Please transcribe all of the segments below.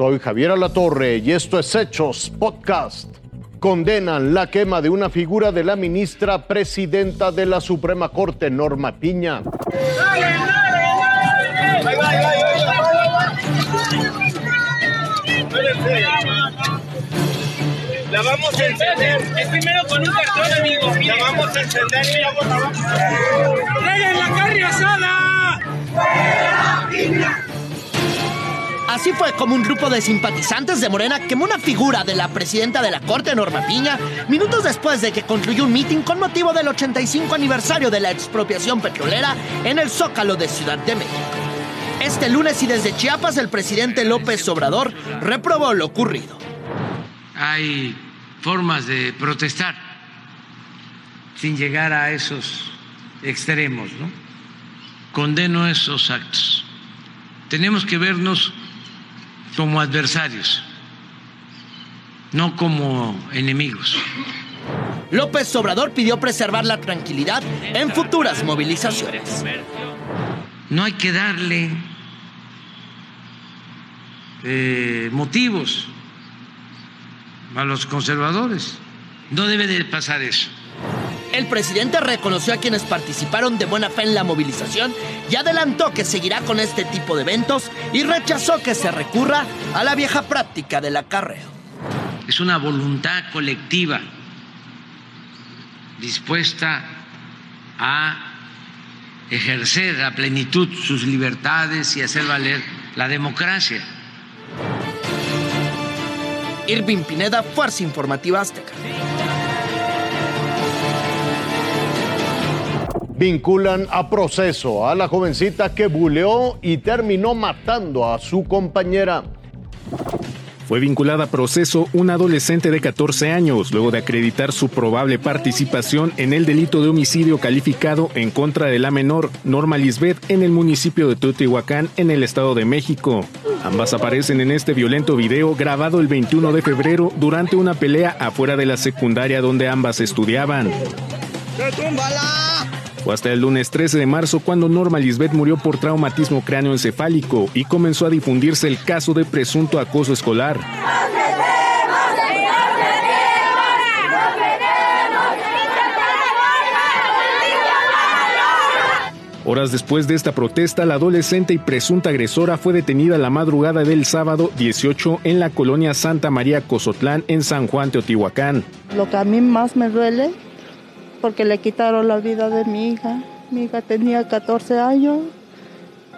Soy Javier Alatorre y esto es Hechos Podcast. Condenan la quema de una figura de la ministra presidenta de la Suprema Corte, Norma Piña. La vamos a encender. Es primero con un cartón, amigo. La vamos a encender y luego la vamos a... ¡Traigan la carne asada! Así fue como un grupo de simpatizantes de Morena quemó una figura de la presidenta de la Corte, Norma Piña, minutos después de que concluyó un mitin con motivo del 85 aniversario de la expropiación petrolera en el Zócalo de Ciudad de México. Este lunes y desde Chiapas el presidente López Obrador reprobó lo ocurrido. Hay formas de protestar sin llegar a esos extremos, ¿no? Condeno esos actos. Tenemos que vernos como adversarios, no como enemigos. López Obrador pidió preservar la tranquilidad en futuras movilizaciones. No hay que darle eh, motivos a los conservadores. No debe de pasar eso. El presidente reconoció a quienes participaron de buena fe en la movilización y adelantó que seguirá con este tipo de eventos y rechazó que se recurra a la vieja práctica del acarreo. Es una voluntad colectiva dispuesta a ejercer a plenitud sus libertades y hacer valer la democracia. Irving Pineda, Fuerza Informativa Azteca. Vinculan a proceso a la jovencita que buleó y terminó matando a su compañera. Fue vinculada a proceso una adolescente de 14 años luego de acreditar su probable participación en el delito de homicidio calificado en contra de la menor Norma Lisbeth en el municipio de Teotihuacán en el Estado de México. Ambas aparecen en este violento video grabado el 21 de febrero durante una pelea afuera de la secundaria donde ambas estudiaban. Fue hasta el lunes 13 de marzo cuando Norma Lisbeth murió por traumatismo cráneoencefálico y comenzó a difundirse el caso de presunto acoso escolar. Horas después de esta protesta, la adolescente y presunta agresora fue detenida la madrugada del sábado 18 en la colonia Santa María Cozotlán en San Juan, Teotihuacán. Lo que a mí más me duele porque le quitaron la vida de mi hija. Mi hija tenía 14 años.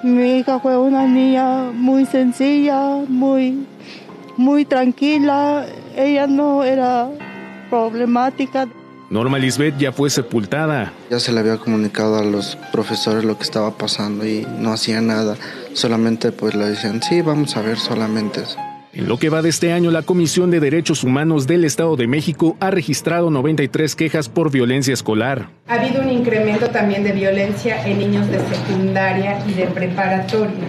Mi hija fue una niña muy sencilla, muy, muy tranquila. Ella no era problemática. Norma Lisbeth ya fue sepultada. Ya se le había comunicado a los profesores lo que estaba pasando y no hacía nada. Solamente pues le decían, sí, vamos a ver solamente eso. En lo que va de este año, la Comisión de Derechos Humanos del Estado de México ha registrado 93 quejas por violencia escolar. Ha habido un incremento también de violencia en niños de secundaria y de preparatoria.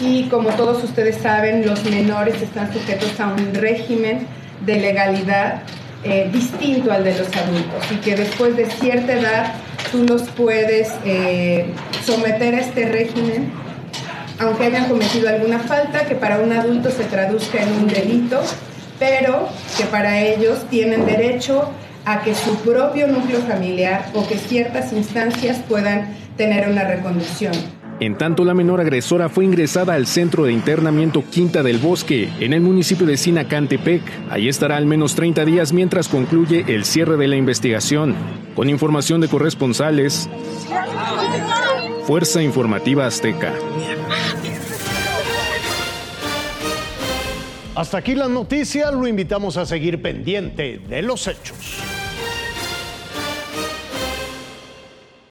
Y como todos ustedes saben, los menores están sujetos a un régimen de legalidad eh, distinto al de los adultos y que después de cierta edad tú los puedes eh, someter a este régimen aunque hayan cometido alguna falta que para un adulto se traduzca en un delito, pero que para ellos tienen derecho a que su propio núcleo familiar o que ciertas instancias puedan tener una reconducción. En tanto, la menor agresora fue ingresada al centro de internamiento Quinta del Bosque, en el municipio de Sinacantepec. Ahí estará al menos 30 días mientras concluye el cierre de la investigación. Con información de corresponsales, Fuerza Informativa Azteca. Hasta aquí la noticia, lo invitamos a seguir pendiente de los hechos.